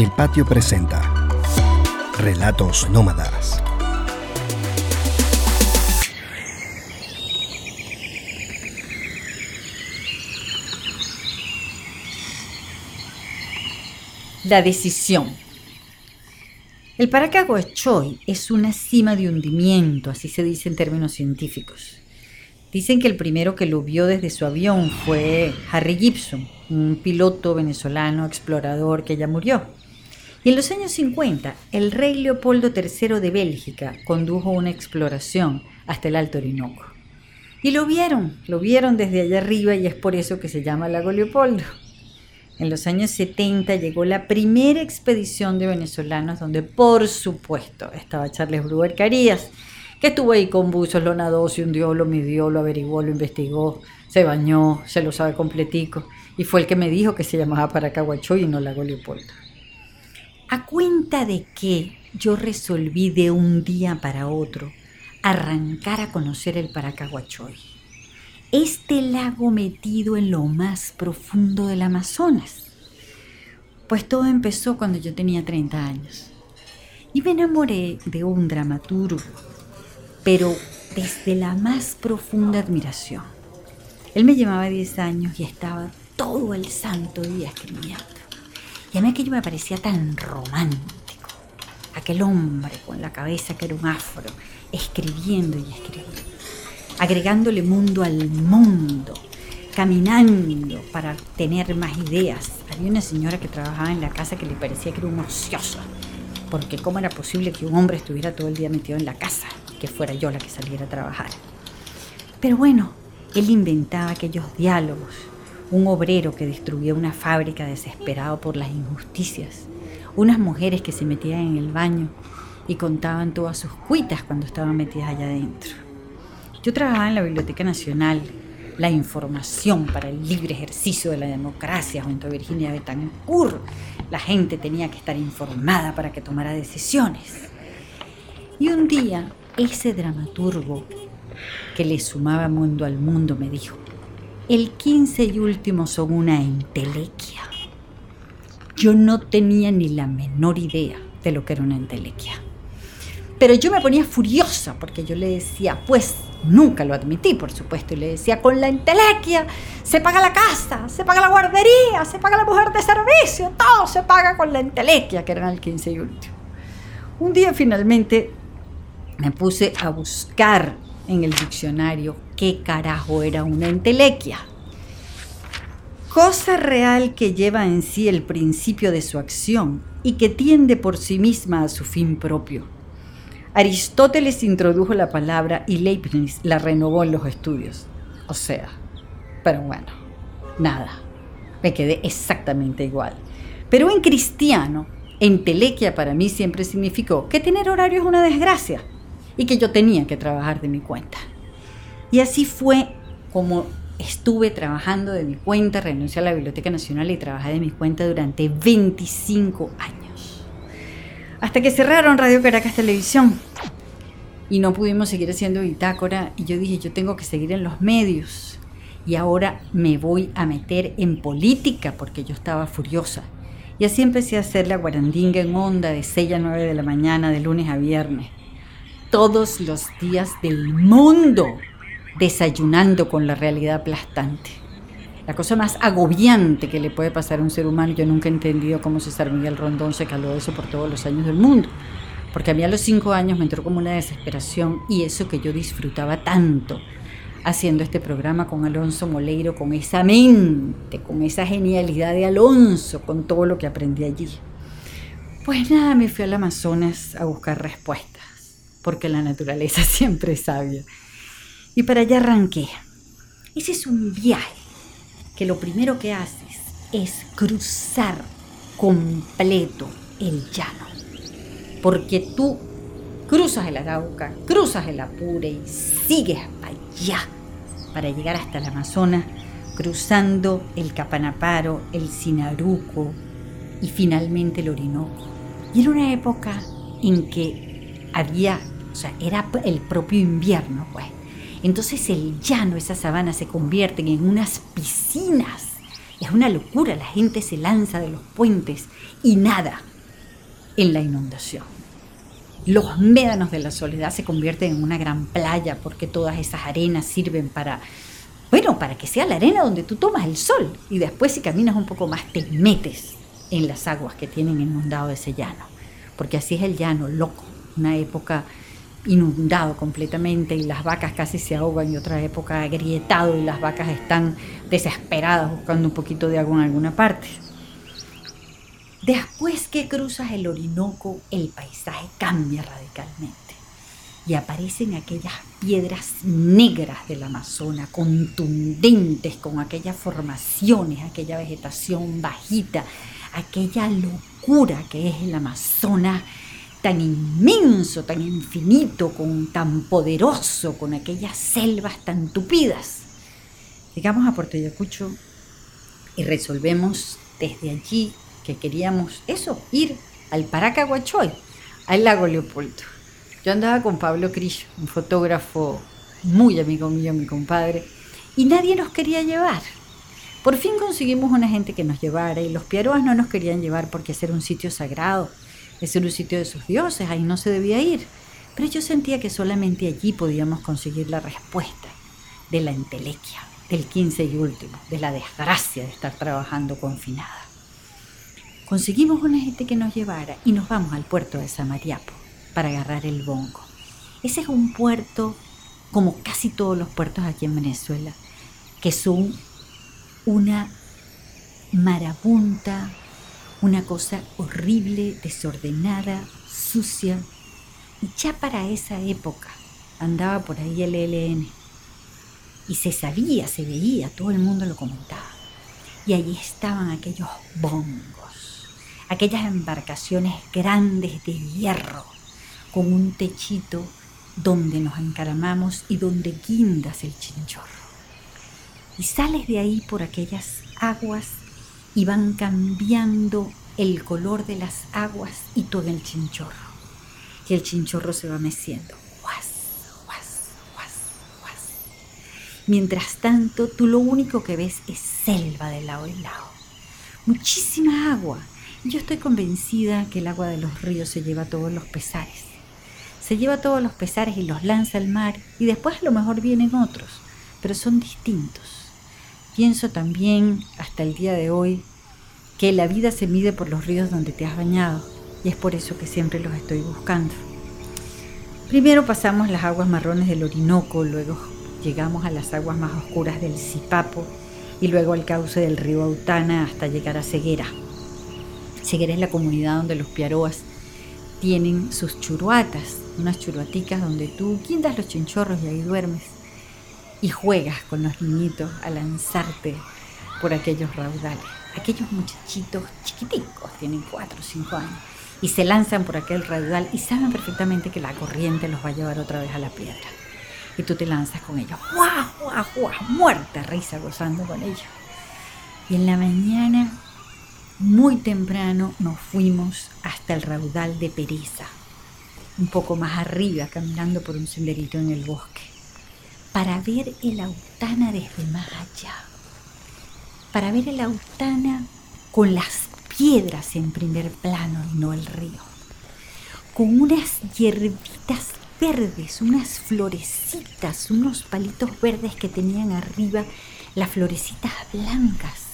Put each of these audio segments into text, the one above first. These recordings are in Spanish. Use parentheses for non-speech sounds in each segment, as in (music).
El Patio presenta Relatos Nómadas. La decisión. El Paracahuachoy es una cima de hundimiento, así se dice en términos científicos. Dicen que el primero que lo vio desde su avión fue Harry Gibson, un piloto venezolano explorador que ya murió. Y en los años 50, el rey Leopoldo III de Bélgica condujo una exploración hasta el Alto Orinoco. Y lo vieron, lo vieron desde allá arriba y es por eso que se llama Lago Leopoldo. En los años 70 llegó la primera expedición de venezolanos donde por supuesto estaba Charles Brewer Carías, que estuvo ahí con buzos, lo nadó, se hundió, lo midió, lo averiguó, lo investigó, se bañó, se lo sabe completico, y fue el que me dijo que se llamaba Paracahuachoy y no Lago Leopoldo. A cuenta de que yo resolví de un día para otro arrancar a conocer el Paracahuachoy. Este lago metido en lo más profundo del Amazonas. Pues todo empezó cuando yo tenía 30 años. Y me enamoré de un dramaturgo pero desde la más profunda admiración. Él me llevaba 10 años y estaba todo el santo día escribiendo. Y a mí aquello me parecía tan romántico. Aquel hombre con la cabeza que era un afro, escribiendo y escribiendo, agregándole mundo al mundo, caminando para tener más ideas. Había una señora que trabajaba en la casa que le parecía que era un ocioso, porque cómo era posible que un hombre estuviera todo el día metido en la casa que fuera yo la que saliera a trabajar. Pero bueno, él inventaba aquellos diálogos, un obrero que destruía una fábrica desesperado por las injusticias, unas mujeres que se metían en el baño y contaban todas sus cuitas cuando estaban metidas allá adentro. Yo trabajaba en la Biblioteca Nacional, la información para el libre ejercicio de la democracia junto a Virginia Betancourt. La gente tenía que estar informada para que tomara decisiones. Y un día ese dramaturgo que le sumaba mundo al mundo me dijo, el 15 y último son una entelequia. Yo no tenía ni la menor idea de lo que era una entelequia. Pero yo me ponía furiosa porque yo le decía, pues nunca lo admití, por supuesto, y le decía, con la entelequia se paga la casa, se paga la guardería, se paga la mujer de servicio, todo se paga con la entelequia, que eran el 15 y último. Un día finalmente me puse a buscar en el diccionario qué carajo era una entelequia. Cosa real que lleva en sí el principio de su acción y que tiende por sí misma a su fin propio. Aristóteles introdujo la palabra y Leibniz la renovó en los estudios. O sea, pero bueno, nada, me quedé exactamente igual. Pero en cristiano, entelequia para mí siempre significó que tener horario es una desgracia y que yo tenía que trabajar de mi cuenta. Y así fue como estuve trabajando de mi cuenta, renuncié a la Biblioteca Nacional y trabajé de mi cuenta durante 25 años. Hasta que cerraron Radio Caracas Televisión y no pudimos seguir haciendo bitácora y yo dije, yo tengo que seguir en los medios. Y ahora me voy a meter en política porque yo estaba furiosa. Y así empecé a hacer la guarandinga en onda de 6 a 9 de la mañana, de lunes a viernes todos los días del mundo desayunando con la realidad aplastante. La cosa más agobiante que le puede pasar a un ser humano, yo nunca he entendido cómo César Miguel Rondón se caló eso por todos los años del mundo. Porque a mí a los cinco años me entró como una desesperación y eso que yo disfrutaba tanto haciendo este programa con Alonso Moleiro, con esa mente, con esa genialidad de Alonso, con todo lo que aprendí allí. Pues nada, me fui al Amazonas a buscar respuestas porque la naturaleza (laughs) siempre es sabia. Y para allá arranqué. Ese es un viaje que lo primero que haces es cruzar completo el llano. Porque tú cruzas el Arauca, cruzas el Apure y sigues allá para llegar hasta el Amazonas, cruzando el Capanaparo, el Sinaruco y finalmente el Orinoco. Y era una época en que había o sea, era el propio invierno, pues. Entonces el llano, esa sabana, se convierten en unas piscinas. Es una locura, la gente se lanza de los puentes y nada en la inundación. Los médanos de la soledad se convierten en una gran playa porque todas esas arenas sirven para, bueno, para que sea la arena donde tú tomas el sol. Y después si caminas un poco más te metes en las aguas que tienen inundado ese llano, porque así es el llano, loco, una época inundado completamente y las vacas casi se ahogan y otra época agrietado y las vacas están desesperadas buscando un poquito de agua en alguna parte. Después que cruzas el Orinoco, el paisaje cambia radicalmente y aparecen aquellas piedras negras del Amazonas, contundentes, con aquellas formaciones, aquella vegetación bajita, aquella locura que es el Amazonas tan inmenso, tan infinito, con, tan poderoso, con aquellas selvas tan tupidas. Llegamos a Puerto Ayacucho y resolvemos desde allí que queríamos eso, ir al Paracahuachoy, al lago Leopoldo. Yo andaba con Pablo Crillo, un fotógrafo muy amigo mío, mi compadre, y nadie nos quería llevar. Por fin conseguimos una gente que nos llevara y los piaroas no nos querían llevar porque ese era un sitio sagrado, ese era un sitio de sus dioses, ahí no se debía ir. Pero yo sentía que solamente allí podíamos conseguir la respuesta de la entelequia, del quince y último, de la desgracia de estar trabajando confinada. Conseguimos una gente que nos llevara y nos vamos al puerto de Samariapo para agarrar el bongo. Ese es un puerto, como casi todos los puertos aquí en Venezuela, que son una marabunta, una cosa horrible, desordenada, sucia. Y ya para esa época andaba por ahí el ELN. Y se sabía, se veía, todo el mundo lo comentaba. Y allí estaban aquellos bongos aquellas embarcaciones grandes de hierro, con un techito donde nos encaramamos y donde guindas el chinchorro. Y sales de ahí por aquellas aguas y van cambiando el color de las aguas y todo el chinchorro. Y el chinchorro se va meciendo. Mientras tanto, tú lo único que ves es selva de lado y lado. Muchísima agua yo estoy convencida que el agua de los ríos se lleva todos los pesares. Se lleva todos los pesares y los lanza al mar y después a lo mejor vienen otros, pero son distintos. Pienso también, hasta el día de hoy, que la vida se mide por los ríos donde te has bañado y es por eso que siempre los estoy buscando. Primero pasamos las aguas marrones del Orinoco, luego llegamos a las aguas más oscuras del Zipapo y luego al cauce del río Autana hasta llegar a Ceguera. Seguera es la comunidad donde los piaroas tienen sus churuatas, unas churuaticas donde tú quintas los chinchorros y ahí duermes y juegas con los niñitos a lanzarte por aquellos raudales. Aquellos muchachitos chiquiticos, tienen cuatro o cinco años, y se lanzan por aquel raudal y saben perfectamente que la corriente los va a llevar otra vez a la piedra. Y tú te lanzas con ellos, ¡guau, guau, guau! Muerta risa gozando con ellos. Y en la mañana muy temprano nos fuimos hasta el raudal de Pereza, un poco más arriba, caminando por un senderito en el bosque, para ver el Autana desde más allá, para ver el Autana con las piedras en primer plano y no el río, con unas hierbitas verdes, unas florecitas, unos palitos verdes que tenían arriba las florecitas blancas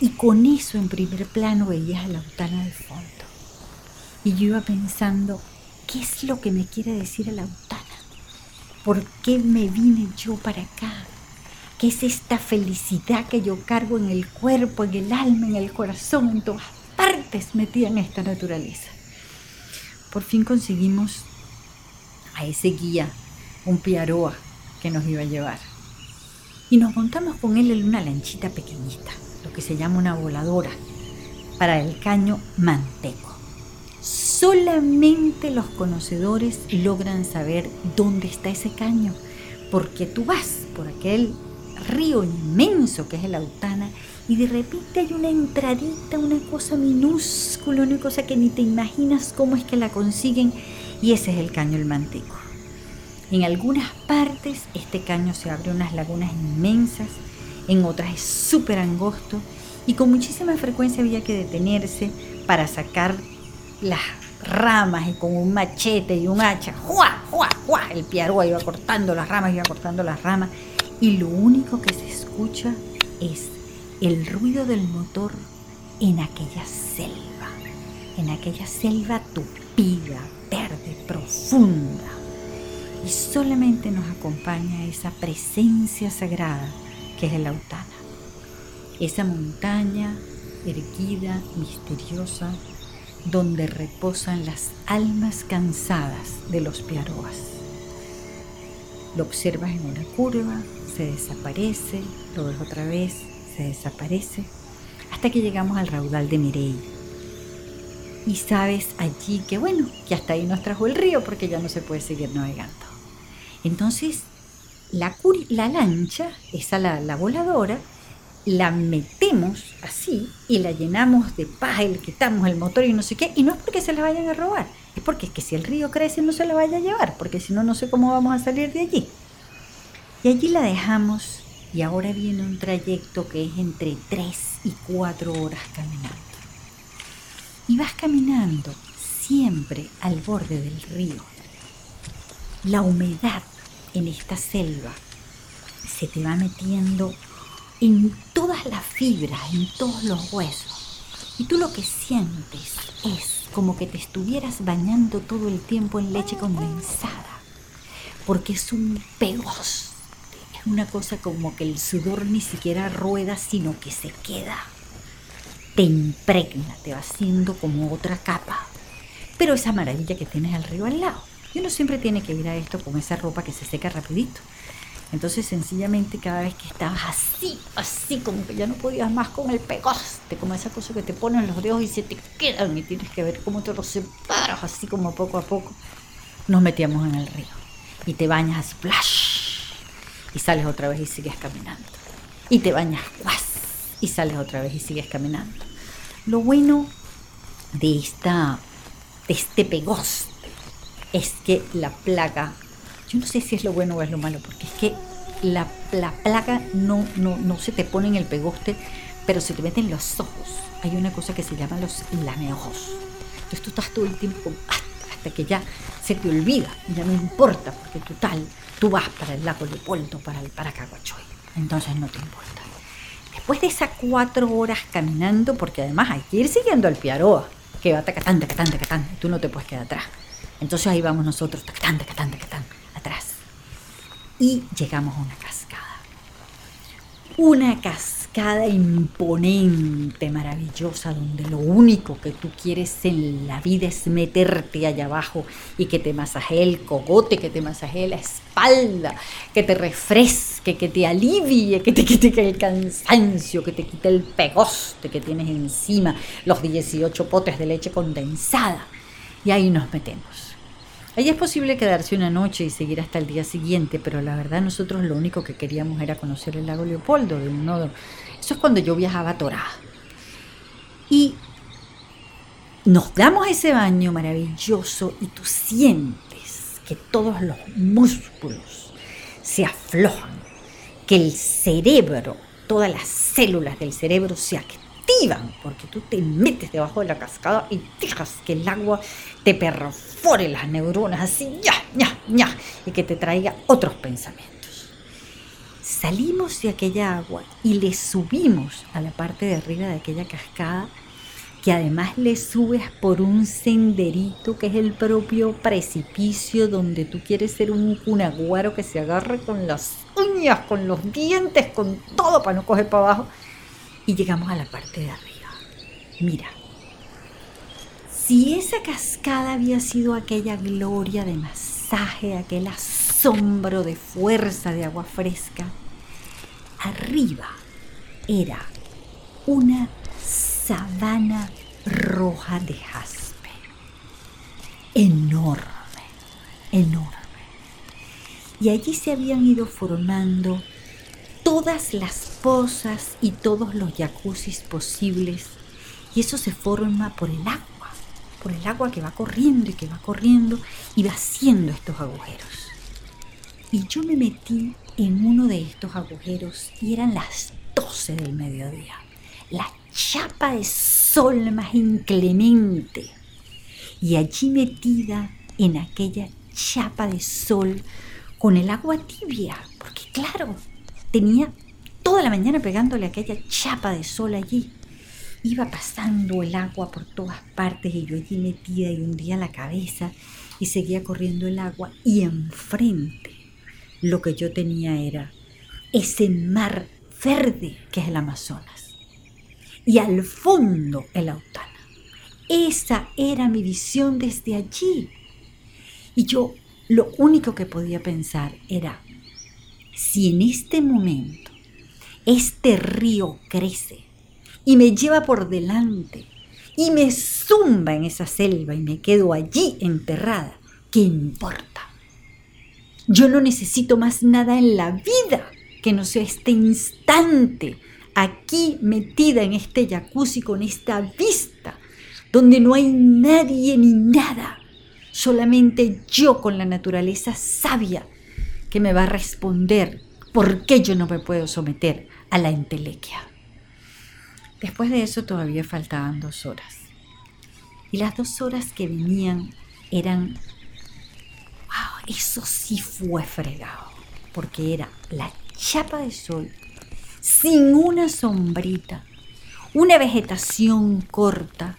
y con eso en primer plano veías a la Autana de fondo. Y yo iba pensando, ¿qué es lo que me quiere decir la Autana? ¿Por qué me vine yo para acá? ¿Qué es esta felicidad que yo cargo en el cuerpo, en el alma, en el corazón, en todas partes metida en esta naturaleza? Por fin conseguimos a ese guía, un piaroa que nos iba a llevar. Y nos montamos con él en una lanchita pequeñita que se llama una voladora para el caño manteco. Solamente los conocedores logran saber dónde está ese caño, porque tú vas por aquel río inmenso que es el Autana y de repente hay una entradita, una cosa minúscula, una cosa que ni te imaginas cómo es que la consiguen y ese es el caño el manteco. En algunas partes este caño se abre unas lagunas inmensas en otras es súper angosto y con muchísima frecuencia había que detenerse para sacar las ramas y con un machete y un hacha, ¡juá, juá, juá! El piarúa iba cortando las ramas, iba cortando las ramas y lo único que se escucha es el ruido del motor en aquella selva, en aquella selva tupida, verde, profunda. Y solamente nos acompaña esa presencia sagrada que es el Autana. Esa montaña erguida, misteriosa, donde reposan las almas cansadas de los piaroas. Lo observas en una curva, se desaparece, lo ves otra vez, se desaparece, hasta que llegamos al raudal de Mirey. Y sabes allí que bueno, que hasta ahí nos trajo el río porque ya no se puede seguir navegando. Entonces, la, la lancha, esa la, la voladora, la metemos así y la llenamos de paja y le quitamos el motor y no sé qué, y no es porque se la vayan a robar, es porque es que si el río crece no se la vaya a llevar, porque si no, no sé cómo vamos a salir de allí. Y allí la dejamos y ahora viene un trayecto que es entre 3 y 4 horas caminando. Y vas caminando siempre al borde del río. La humedad en esta selva se te va metiendo en todas las fibras, en todos los huesos. Y tú lo que sientes es como que te estuvieras bañando todo el tiempo en leche condensada, porque es un pegoste, es una cosa como que el sudor ni siquiera rueda, sino que se queda. Te impregna, te va haciendo como otra capa. Pero esa maravilla que tienes al río al lado. Y uno siempre tiene que ir a esto con esa ropa que se seca rapidito. Entonces sencillamente cada vez que estabas así, así como que ya no podías más con el pegoste, como esa cosa que te ponen los dedos y se te quedan y tienes que ver cómo te los separas así como poco a poco, nos metíamos en el río y te bañas splash y sales otra vez y sigues caminando y te bañas guas y sales otra vez y sigues caminando. Lo bueno de esta de este pegoste es que la plaga yo no sé si es lo bueno o es lo malo, porque es que la, la placa no, no, no se te pone en el pegoste, pero se te mete en los ojos. Hay una cosa que se llama los lameojos. Entonces tú estás todo el tiempo hasta, que ya se te olvida, ya no importa, porque total, tú vas para el lago Leopoldo, para el Paracaguachoy. Entonces no te importa. Después de esas cuatro horas caminando, porque además hay que ir siguiendo al Piaroa, que va tacatán, tacatán, tacatán, tú no te puedes quedar atrás. Entonces ahí vamos nosotros, tacatán, tacatán, tacatán y llegamos a una cascada. Una cascada imponente, maravillosa, donde lo único que tú quieres en la vida es meterte allá abajo y que te masajee el cogote, que te masajee la espalda, que te refresque, que te alivie, que te quite el cansancio, que te quite el pegoste que tienes encima, los 18 potes de leche condensada. Y ahí nos metemos. Allí es posible quedarse una noche y seguir hasta el día siguiente, pero la verdad nosotros lo único que queríamos era conocer el lago Leopoldo de un nodo. Eso es cuando yo viajaba a Torá. Y nos damos ese baño maravilloso y tú sientes que todos los músculos se aflojan, que el cerebro, todas las células del cerebro se activan porque tú te metes debajo de la cascada y dejas que el agua te perfore las neuronas así, ya, ya, ya, y que te traiga otros pensamientos. Salimos de aquella agua y le subimos a la parte de arriba de aquella cascada, que además le subes por un senderito que es el propio precipicio donde tú quieres ser un cunaguaro que se agarre con las uñas, con los dientes, con todo para no coger para abajo y llegamos a la parte de arriba. Mira, si esa cascada había sido aquella gloria de masaje, aquel asombro de fuerza de agua fresca, arriba era una sabana roja de jaspe. Enorme, enorme. Y allí se habían ido formando todas las pozas y todos los jacuzzis posibles. Y eso se forma por el agua, por el agua que va corriendo y que va corriendo y va haciendo estos agujeros. Y yo me metí en uno de estos agujeros y eran las 12 del mediodía. La chapa de sol más inclemente. Y allí metida en aquella chapa de sol con el agua tibia, porque claro, tenía toda la mañana pegándole aquella chapa de sol allí. Iba pasando el agua por todas partes y yo allí metida y hundía la cabeza y seguía corriendo el agua y enfrente lo que yo tenía era ese mar verde que es el Amazonas y al fondo el Autana. Esa era mi visión desde allí. Y yo lo único que podía pensar era, si en este momento este río crece y me lleva por delante y me zumba en esa selva y me quedo allí enterrada, ¿qué importa? Yo no necesito más nada en la vida que no sea este instante, aquí metida en este jacuzzi con esta vista, donde no hay nadie ni nada, solamente yo con la naturaleza sabia que me va a responder por qué yo no me puedo someter a la entelequia. Después de eso todavía faltaban dos horas. Y las dos horas que venían eran, wow, eso sí fue fregado, porque era la chapa de sol, sin una sombrita, una vegetación corta,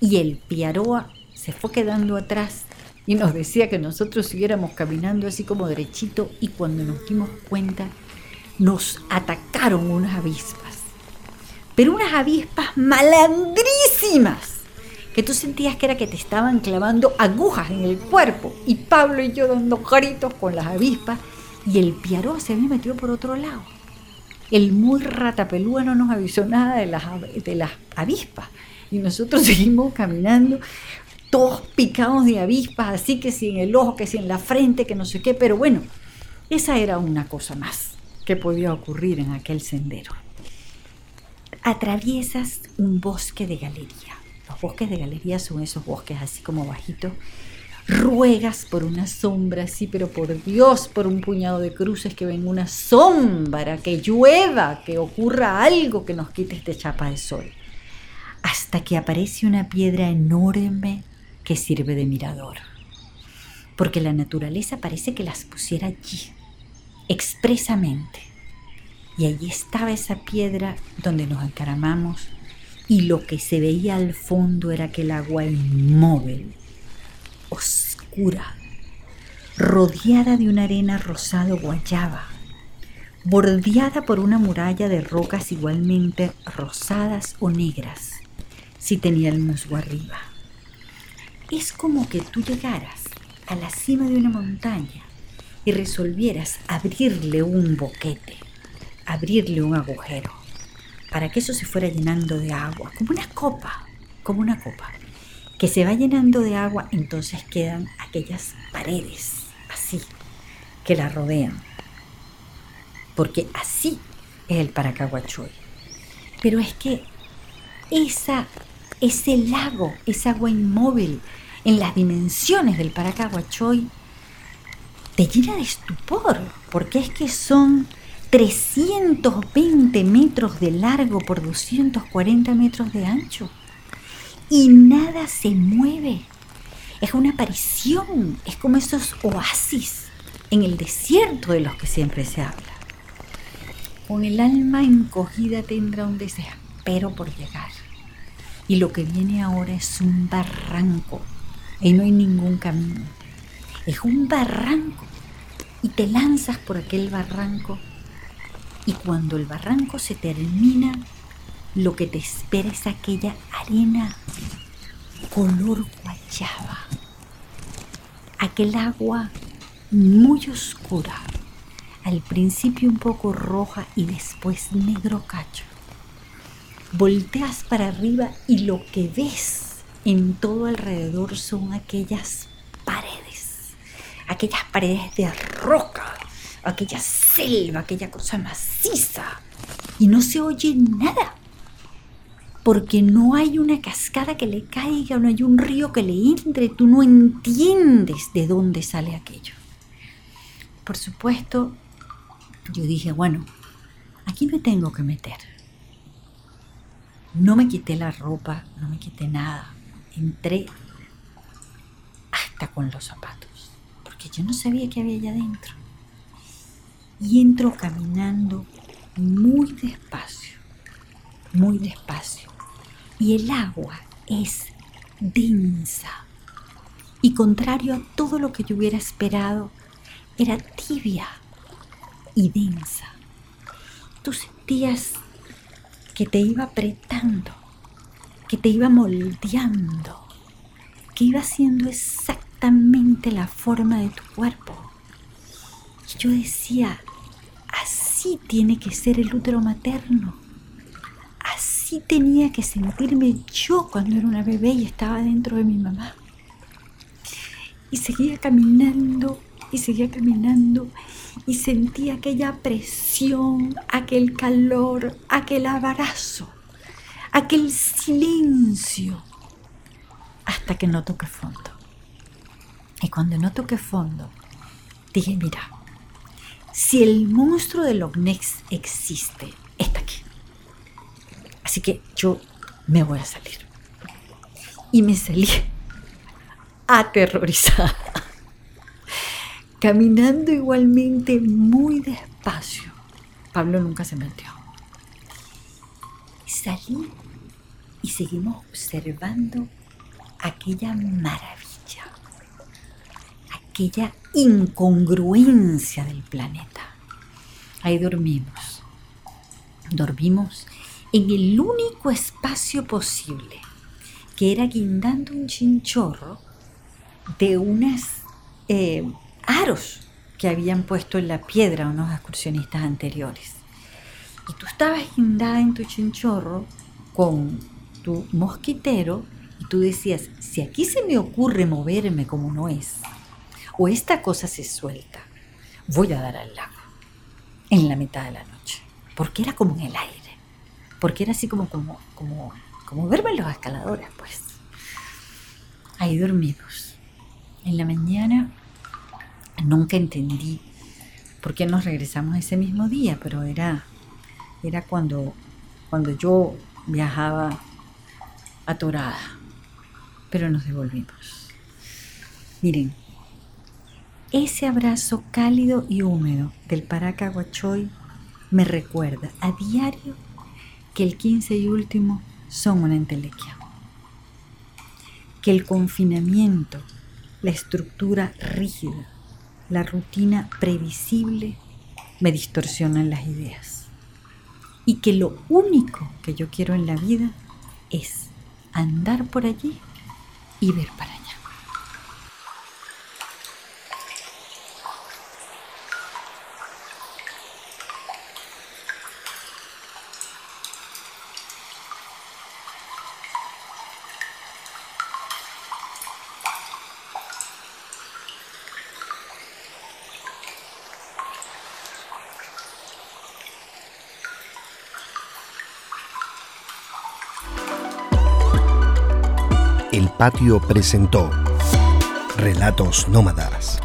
y el piaroa se fue quedando atrás y nos decía que nosotros siguiéramos caminando así como derechito y cuando nos dimos cuenta nos atacaron unas avispas, pero unas avispas malandrísimas que tú sentías que era que te estaban clavando agujas en el cuerpo y Pablo y yo dando gritos con las avispas y el piaró se había metido por otro lado. El muy ratapelúa no nos avisó nada de las, de las avispas y nosotros (laughs) seguimos caminando todos picados de avispas, así que si en el ojo, que si en la frente, que no sé qué, pero bueno, esa era una cosa más que podía ocurrir en aquel sendero. Atraviesas un bosque de galería. Los bosques de galería son esos bosques así como bajitos. Ruegas por una sombra, sí, pero por Dios, por un puñado de cruces que venga una sombra, que llueva, que ocurra algo que nos quite este chapa de sol. Hasta que aparece una piedra enorme que sirve de mirador. Porque la naturaleza parece que las pusiera allí, expresamente. Y allí estaba esa piedra donde nos encaramamos y lo que se veía al fondo era aquel agua inmóvil, oscura, rodeada de una arena rosado guayaba, bordeada por una muralla de rocas igualmente rosadas o negras, si tenía el musgo arriba. Es como que tú llegaras a la cima de una montaña y resolvieras abrirle un boquete, abrirle un agujero, para que eso se fuera llenando de agua, como una copa, como una copa, que se va llenando de agua, entonces quedan aquellas paredes, así, que la rodean, porque así es el Paracahuachoy. Pero es que esa, ese lago, esa agua inmóvil, en las dimensiones del Paracahuachoy, te llena de estupor, porque es que son 320 metros de largo por 240 metros de ancho y nada se mueve. Es una aparición, es como esos oasis en el desierto de los que siempre se habla. Con el alma encogida tendrá un desespero por llegar. Y lo que viene ahora es un barranco. Y no hay ningún camino es un barranco y te lanzas por aquel barranco y cuando el barranco se termina, lo que te espera es aquella arena color guayaba, aquel agua muy oscura, al principio un poco roja y después negro cacho. Volteas para arriba y lo que ves en todo alrededor son aquellas aquellas paredes de roca, aquella selva, aquella cosa maciza, y no se oye nada, porque no hay una cascada que le caiga, no hay un río que le entre, tú no entiendes de dónde sale aquello. Por supuesto, yo dije, bueno, aquí me tengo que meter. No me quité la ropa, no me quité nada. Entré hasta con los zapatos, porque yo no sabía qué había allá adentro. Y entro caminando muy despacio, muy despacio. Y el agua es densa. Y contrario a todo lo que yo hubiera esperado, era tibia y densa. Tú sentías que te iba apretando, que te iba moldeando, que iba haciendo exactamente la forma de tu cuerpo. Yo decía, así tiene que ser el útero materno. Así tenía que sentirme yo cuando era una bebé y estaba dentro de mi mamá. Y seguía caminando y seguía caminando y sentía aquella presión, aquel calor, aquel abrazo, aquel silencio, hasta que no toqué fondo. Y cuando no toqué fondo, dije, mira, si el monstruo de Loch Ness existe, está aquí. Así que yo me voy a salir. Y me salí aterrorizada (laughs) caminando igualmente muy despacio. Pablo nunca se metió. Salí y seguimos observando aquella maravilla, aquella incongruencia del planeta. Ahí dormimos. Dormimos en el único espacio posible, que era guindando un chinchorro de unas eh, aros que habían puesto en la piedra unos excursionistas anteriores. Y tú estabas guindada en tu chinchorro con tu mosquitero y tú decías, si aquí se me ocurre moverme como no es, o esta cosa se suelta, voy a dar al lago en la mitad de la noche, porque era como en el aire, porque era así como, como, como, como verme los escaladores, pues. Ahí dormimos. En la mañana Nunca entendí por qué nos regresamos ese mismo día, pero era, era cuando, cuando yo viajaba atorada. Pero nos devolvimos. Miren, ese abrazo cálido y húmedo del Paracaguachoy me recuerda a diario que el 15 y último son una entelequia. Que el confinamiento, la estructura rígida, la rutina previsible me distorsionan las ideas. Y que lo único que yo quiero en la vida es andar por allí y ver para allá. El Patio presentó Relatos Nómadas.